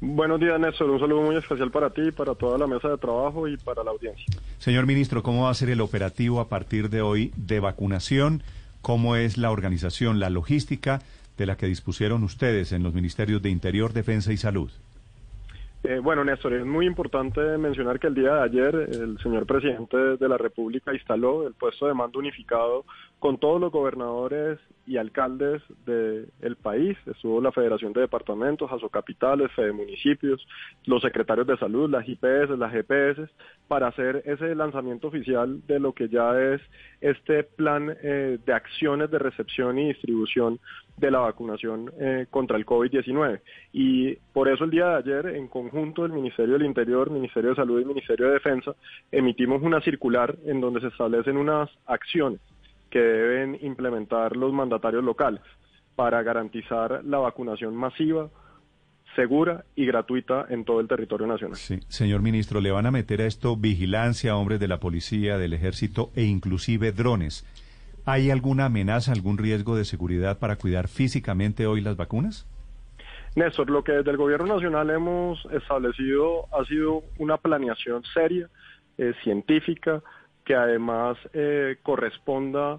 Buenos días, Néstor. Un saludo muy especial para ti, para toda la mesa de trabajo y para la audiencia. Señor ministro, ¿cómo va a ser el operativo a partir de hoy de vacunación? ¿Cómo es la organización, la logística de la que dispusieron ustedes en los ministerios de Interior, Defensa y Salud? Eh, bueno, Néstor, es muy importante mencionar que el día de ayer el señor presidente de la República instaló el puesto de mando unificado con todos los gobernadores y alcaldes del país. Estuvo la Federación de Departamentos, Asocapitales, Fede Municipios, los secretarios de salud, las IPS, las GPS, para hacer ese lanzamiento oficial de lo que ya es este plan eh, de acciones de recepción y distribución de la vacunación eh, contra el COVID-19. Y por eso el día de ayer, en conjunto del Ministerio del Interior, Ministerio de Salud y Ministerio de Defensa, emitimos una circular en donde se establecen unas acciones que deben implementar los mandatarios locales para garantizar la vacunación masiva, segura y gratuita en todo el territorio nacional. Sí, señor ministro, le van a meter a esto vigilancia, hombres de la policía, del ejército e inclusive drones. ¿Hay alguna amenaza, algún riesgo de seguridad para cuidar físicamente hoy las vacunas? Néstor, lo que desde el Gobierno Nacional hemos establecido ha sido una planeación seria, eh, científica, que además eh, corresponda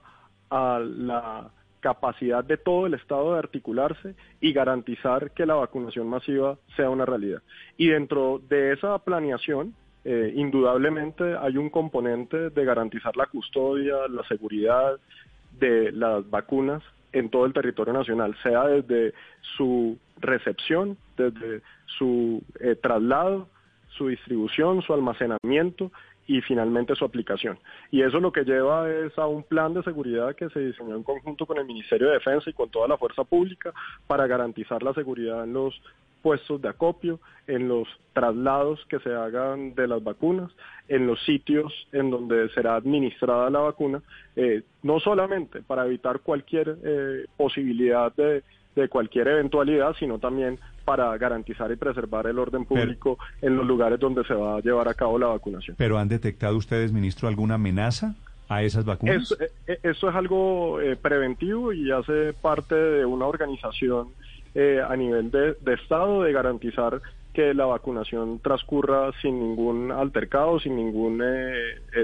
a la capacidad de todo el Estado de articularse y garantizar que la vacunación masiva sea una realidad. Y dentro de esa planeación, eh, indudablemente hay un componente de garantizar la custodia, la seguridad de las vacunas en todo el territorio nacional, sea desde su recepción, desde su eh, traslado, su distribución, su almacenamiento y finalmente su aplicación. Y eso lo que lleva es a un plan de seguridad que se diseñó en conjunto con el Ministerio de Defensa y con toda la fuerza pública para garantizar la seguridad en los puestos de acopio, en los traslados que se hagan de las vacunas, en los sitios en donde será administrada la vacuna, eh, no solamente para evitar cualquier eh, posibilidad de de cualquier eventualidad, sino también para garantizar y preservar el orden público en los lugares donde se va a llevar a cabo la vacunación. ¿Pero han detectado ustedes, ministro, alguna amenaza a esas vacunas? Eso, eh, eh, eso es algo eh, preventivo y hace parte de una organización a nivel de, Estado de garantizar que la vacunación transcurra sin ningún altercado, sin ningún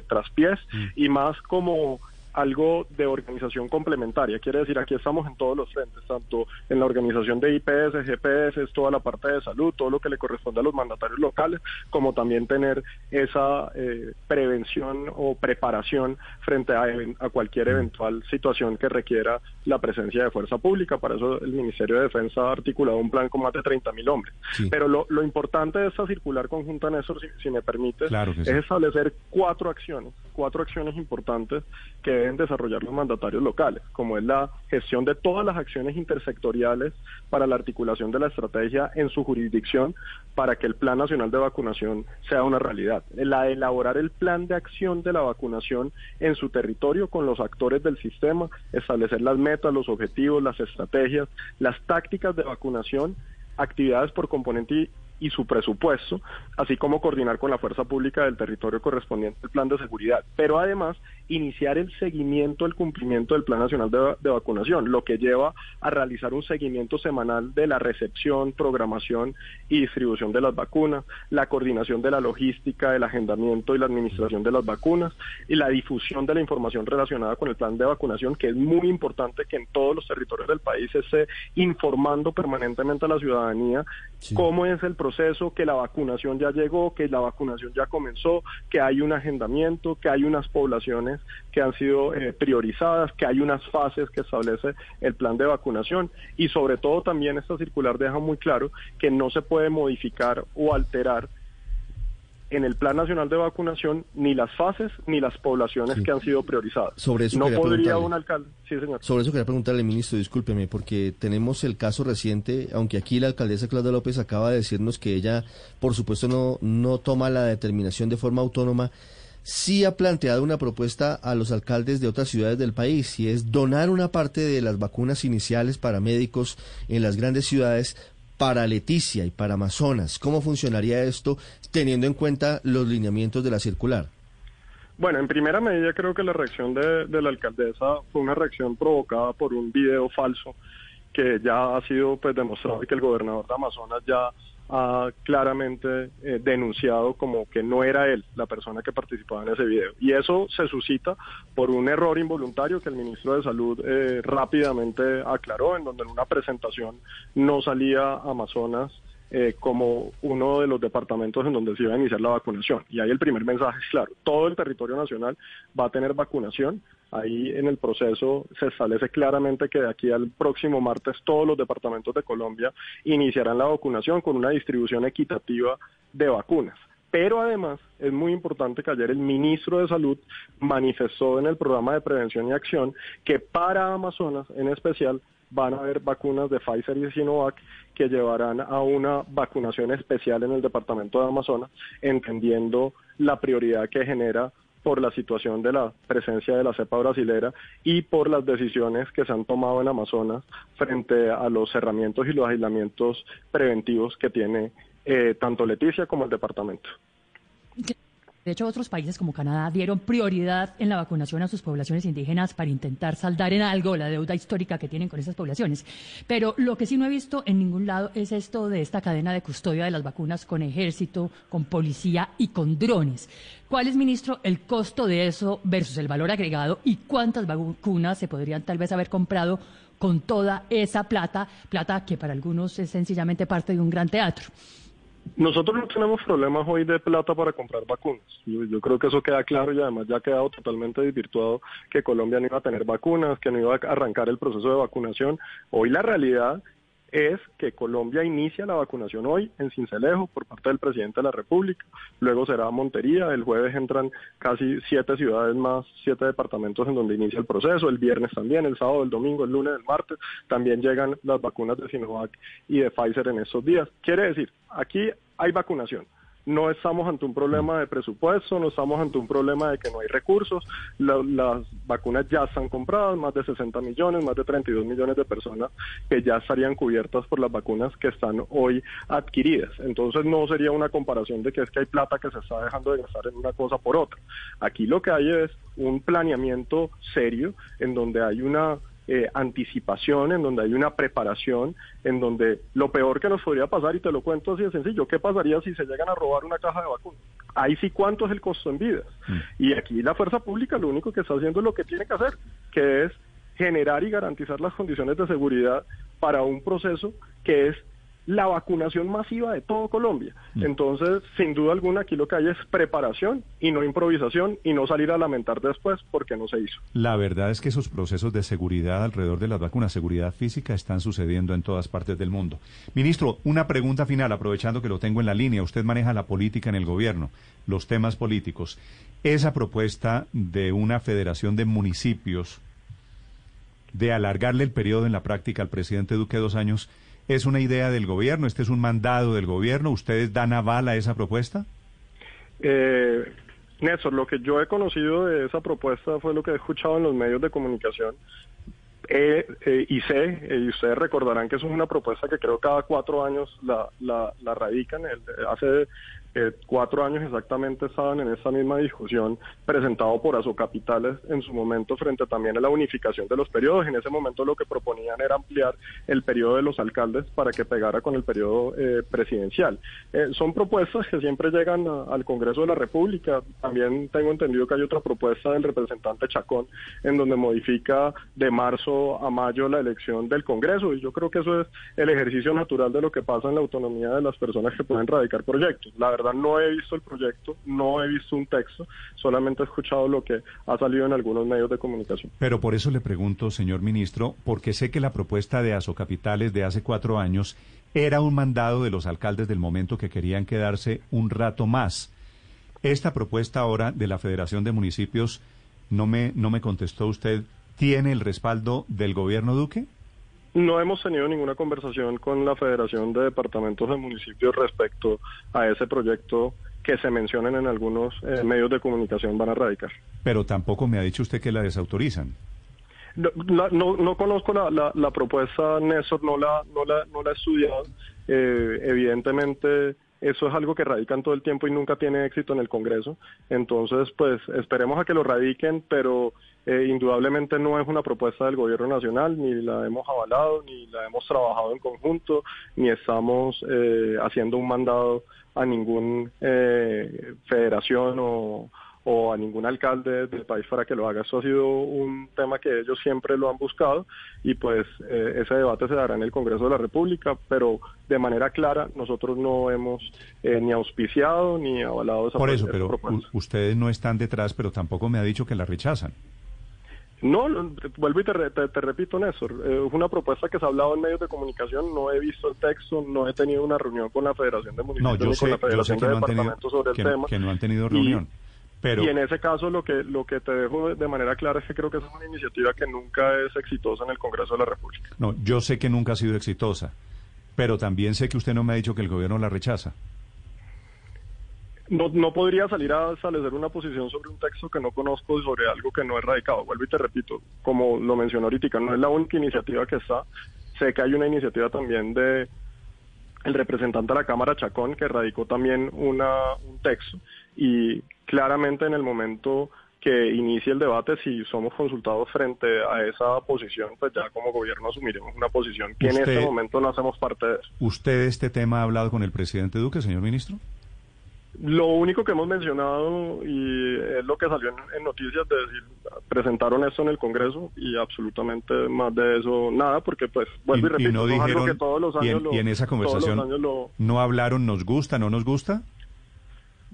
traspiés mm. y más como algo de organización complementaria. Quiere decir, aquí estamos en todos los frentes, tanto en la organización de IPS, GPS, toda la parte de salud, todo lo que le corresponde a los mandatarios locales, como también tener esa eh, prevención o preparación frente a, cualquier eventual situación que requiera la presencia de fuerza pública. Para eso el Ministerio de Defensa ha articulado un plan con más de 30 mil hombres. Pero lo, importante de esta circular conjunta, Néstor, si, si me permite, es establecer cuatro acciones, cuatro acciones importantes que deben desarrollar los mandatarios locales, como es la gestión de todas las acciones intersectoriales para la articulación de la estrategia en su jurisdicción para que el Plan Nacional de Vacunación sea una realidad. La elaborar el plan de acción de la vacunación en su territorio con los actores del sistema, establecer las metas, los objetivos, las estrategias, las tácticas de vacunación actividades por componente y su presupuesto, así como coordinar con la fuerza pública del territorio correspondiente al plan de seguridad, pero además iniciar el seguimiento del cumplimiento del Plan Nacional de, Vacunación, lo que lleva a realizar un seguimiento semanal de la recepción, programación y distribución de las vacunas, la coordinación de la logística, el agendamiento y la administración de las vacunas y la difusión de la información relacionada con el plan de vacunación, que es muy importante que en todos los territorios del país se esté informando permanentemente a la ciudadanía cómo es el proceso, que la vacunación ya llegó, que la vacunación ya comenzó, que hay un agendamiento, que hay unas poblaciones que han sido eh, priorizadas, que hay unas fases que establece el plan de vacunación. Y sobre todo también esta circular deja muy claro que no se puede modificar o alterar en el Plan Nacional de Vacunación ni las fases ni las poblaciones Sí. que han sido priorizadas. Sobre eso no podría un alcalde. Sí, señor. Sobre eso quería preguntarle, ministro, discúlpeme, porque tenemos el caso reciente, aunque aquí la alcaldesa Claudia López acaba de decirnos que ella, por supuesto, no, no toma la determinación de forma autónoma, sí ha planteado una propuesta a los alcaldes de otras ciudades del país, y es donar una parte de las vacunas iniciales para médicos en las grandes ciudades para Leticia y para Amazonas. ¿Cómo funcionaría esto teniendo en cuenta los lineamientos de la circular? Bueno, en primera medida creo que la reacción de, la alcaldesa fue una reacción provocada por un video falso que ya ha sido pues demostrado y que el gobernador de Amazonas ya ha claramente eh, denunciado como que no era él la persona que participaba en ese video. Y eso se suscita por un error involuntario que el ministro de Salud eh, rápidamente aclaró, en donde en una presentación no salía Amazonas eh, como uno de los departamentos en donde se iba a iniciar la vacunación. Y ahí el primer mensaje es claro, todo el territorio nacional va a tener vacunación. Ahí en el proceso se establece claramente que de aquí al próximo martes todos los departamentos de Colombia iniciarán la vacunación con una distribución equitativa de vacunas. Pero además es muy importante que ayer el ministro de Salud manifestó en el programa de prevención y acción que para Amazonas en especial van a haber vacunas de Pfizer y Sinovac que llevarán a una vacunación especial en el departamento de Amazonas, entendiendo la prioridad que genera por la situación de la presencia de la cepa brasilera y por las decisiones que se han tomado en Amazonas frente a los cerramientos y los aislamientos preventivos que tiene eh, tanto Leticia como el departamento. De hecho, otros países como Canadá dieron prioridad en la vacunación a sus poblaciones indígenas para intentar saldar en algo la deuda histórica que tienen con esas poblaciones. Pero lo que sí no he visto en ningún lado es esto de esta cadena de custodia de las vacunas con ejército, con policía y con drones. ¿Cuál es, ministro, el costo de eso versus el valor agregado y cuántas vacunas se podrían tal vez haber comprado con toda esa plata, plata que para algunos es sencillamente parte de un gran teatro? Nosotros no tenemos problemas hoy de plata para comprar vacunas. Yo, yo, creo que eso queda claro y además ya ha quedado totalmente desvirtuado que Colombia no iba a tener vacunas, que no iba a arrancar el proceso de vacunación. Hoy la realidad es que Colombia inicia la vacunación hoy en Cincelejo por parte del presidente de la República, luego será Montería, el jueves entran casi siete ciudades más, siete departamentos en donde inicia el proceso, el viernes también, el sábado, el domingo, el lunes, el martes, también llegan las vacunas de Sinovac y de Pfizer en estos días. Quiere decir, aquí hay vacunación no estamos ante un problema de presupuesto, no estamos ante un problema de que no hay recursos, la, las vacunas ya están compradas, más de 60 millones, más de 32 millones de personas que ya estarían cubiertas por las vacunas que están hoy adquiridas. Entonces no sería una comparación de que es que hay plata que se está dejando de gastar en una cosa por otra. Aquí lo que hay es un planeamiento serio en donde hay una eh, anticipación, en donde hay una preparación, en donde lo peor que nos podría pasar, y te lo cuento así de sencillo, ¿qué pasaría si se llegan a robar una caja de vacunas? Ahí sí, ¿cuánto es el costo en vidas? Mm. Y aquí la fuerza pública lo único que está haciendo es lo que tiene que hacer, que es generar y garantizar las condiciones de seguridad para un proceso que es la vacunación masiva de todo Colombia. Mm. Entonces, sin duda alguna, aquí lo que hay es preparación y no improvisación y no salir a lamentar después porque no se hizo. La verdad es que esos procesos de seguridad alrededor de las vacunas, seguridad física, están sucediendo en todas partes del mundo. Ministro, una pregunta final, aprovechando que lo tengo en la línea. Usted maneja la política en el gobierno, los temas políticos. Esa propuesta de una federación de municipios de alargarle el periodo en la práctica al presidente Duque dos años, ¿Es una idea del gobierno? ¿Este es un mandado del gobierno? ¿Ustedes dan aval a esa propuesta? Eh, Néstor, lo que yo he conocido de esa propuesta fue lo que he escuchado en los medios de comunicación. Eh, eh, y sé, y ustedes recordarán que eso es una propuesta que creo cada cuatro años la, la, la radican. El, hace eh, cuatro años exactamente estaban en esa misma discusión presentado por Asocapitales en su momento frente también a la unificación de los periodos. En ese momento lo que proponían era ampliar el periodo de los alcaldes para que pegara con el periodo eh, presidencial. Eh, son propuestas que siempre llegan al Congreso de la República. También tengo entendido que hay otra propuesta del representante Chacón en donde modifica de marzo a mayo la elección del Congreso y yo creo que eso es el ejercicio natural de lo que pasa en la autonomía de las personas que pueden radicar proyectos. La verdad no he visto el proyecto, no he visto un texto, solamente he escuchado lo que ha salido en algunos medios de comunicación. Pero por eso le pregunto, señor ministro, porque sé que la propuesta de Asocapitales de hace cuatro años era un mandado de los alcaldes del momento que querían quedarse un rato más. Esta propuesta ahora de la Federación de Municipios, no me, no me contestó usted, ¿tiene el respaldo del gobierno Duque? No hemos tenido ninguna conversación con la Federación de Departamentos de Municipios respecto a ese proyecto que se mencionan en algunos eh, medios de comunicación van a radicar. Pero tampoco me ha dicho usted que la desautorizan. No, la- no, no conozco la, la, la propuesta, Néstor, no la, no la, no la he estudiado. Eh, evidentemente, eso es algo que radican todo el tiempo y nunca tiene éxito en el Congreso. Entonces, pues esperemos a que lo radiquen, pero eh, indudablemente no es una propuesta del Gobierno Nacional, ni la hemos avalado, ni la hemos trabajado en conjunto, ni estamos eh, haciendo un mandado a ningún eh, federación o, o a ningún alcalde del país para que lo haga. Eso ha sido un tema que ellos siempre lo han buscado y pues eh, ese debate se dará en el Congreso de la República, pero de manera clara nosotros no hemos eh, ni auspiciado ni avalado esa Por eso, pero propuesta. ustedes no están detrás, pero tampoco me ha dicho que la rechazan. No, vuelvo y te, te- te repito, Néstor, eh, es una propuesta que se ha hablado en medios de comunicación, no he visto el texto, no he tenido una reunión con la Federación de Municipios No, yo ni sé, con la yo sé Federación que de no Departamentos sobre el tema. que no han tenido Y- reunión. Pero y en ese caso lo que lo que te dejo de- manera clara es que creo que esa es una iniciativa que nunca es exitosa en el Congreso de la República. no, yo sé que nunca ha sido exitosa, pero también sé que usted no me ha dicho que el gobierno la rechaza. No, no podría salir a establecer una posición sobre un texto que no conozco y sobre algo que no es radicado. Vuelvo y te repito, como lo mencionó ahorita, no es la única iniciativa que está. Sé que hay una iniciativa también de el representante de la Cámara Chacón que radicó también una, un texto y claramente en el momento que inicie el debate, si somos consultados frente a esa posición, pues ya como gobierno asumiremos una posición que en este momento no hacemos parte de eso. ¿Usted este tema ha hablado con el presidente Duque, señor ministro? Lo único que hemos mencionado y es lo que salió en, en noticias de decir, presentaron esto en el Congreso y absolutamente más de eso nada, porque pues vuelvo y, repito, no eso es algo dijeron, que todos los y años en, lo- y en esa conversación lo- no hablaron, nos gusta, no nos gusta.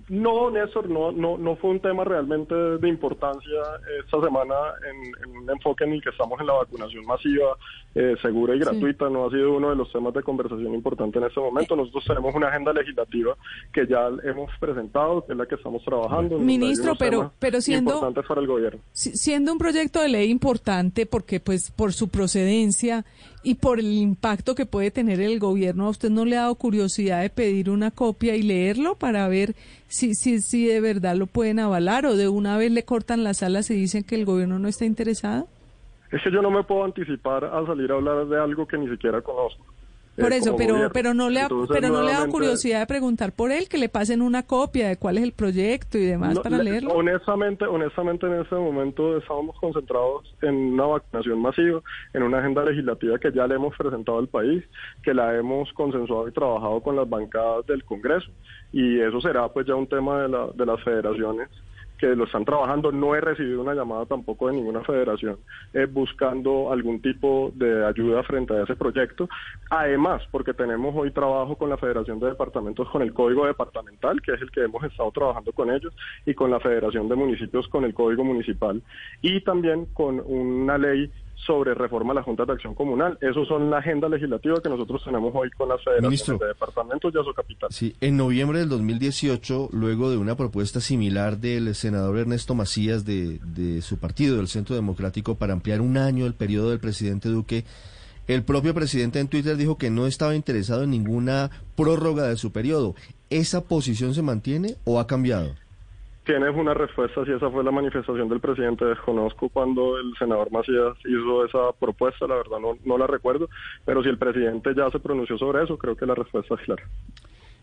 No, Néstor, no, no, no fue un tema realmente de importancia esta semana en, en un enfoque en el que estamos en la vacunación masiva, eh, segura y gratuita. No ha sido uno de los temas de conversación importante en este momento. Nosotros tenemos una agenda legislativa que ya hemos presentado, que es la que estamos trabajando. Ministro, pero- pero siendo- importantes para el gobierno. Si- siendo un proyecto de ley importante porque pues por su procedencia y por el impacto que puede tener el gobierno, ¿a usted no le ha dado curiosidad de pedir una copia y leerlo para ver si, si, si de verdad lo pueden avalar o de una vez le cortan las alas y dicen que el gobierno no está interesado? Es que yo no me puedo anticipar a salir a hablar de algo que ni siquiera conozco. Eh, Por eso, como pero, gobierno. pero no le ha, Entonces, pero no le ha dado nuevamente- curiosidad de preguntar por él, que le pasen una copia de cuál es el proyecto y demás No, para le- leerlo. Honestamente, honestamente en este momento estábamos concentrados en una vacunación masiva, en una agenda legislativa que ya le hemos presentado al país, que la hemos consensuado y trabajado con las bancadas del Congreso y eso será pues ya un tema de, la, de las federaciones que lo están trabajando. No he recibido una llamada tampoco de ninguna federación eh, buscando algún tipo de ayuda frente a ese proyecto. Además, porque tenemos hoy trabajo con la Federación de Departamentos con el Código Departamental, que es el que hemos estado trabajando con ellos, y con la Federación de Municipios con el Código Municipal, y también con una ley sobre reforma a la Junta de Acción Comunal. Esos son la agenda legislativa que nosotros tenemos hoy con las federaciones Ministro. de departamentos y Capital. Sí, en noviembre del 2018, luego de una propuesta similar del senador Ernesto Macías de, de su partido, del Centro Democrático, para ampliar un año el periodo del presidente Duque, el propio presidente en Twitter dijo que no estaba interesado en ninguna prórroga de su periodo. ¿Esa posición se mantiene o ha cambiado? Tienes una respuesta si esa fue la manifestación del presidente. Desconozco cuando el senador Macías hizo esa propuesta, la verdad no, no la recuerdo, pero si el presidente ya se pronunció sobre eso, creo que la respuesta es clara.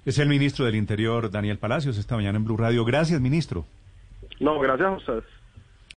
Es el ministro del Interior, Daniel Palacios, esta mañana en Blue Radio. Gracias, ministro. No, gracias a ustedes.